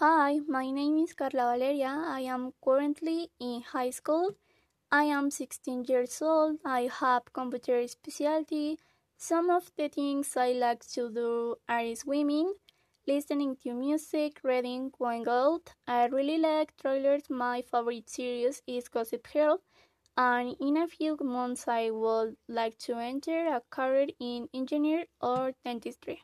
Hi, my name is Carla Valeria. I am currently in high school. I am 16 years old. I have computer specialty. Some of the things I like to do are swimming, listening to music, reading, going out. I really like trailers. My favorite series is Gossip Girl. And in a few months, I would like to enter a career in engineer or dentistry.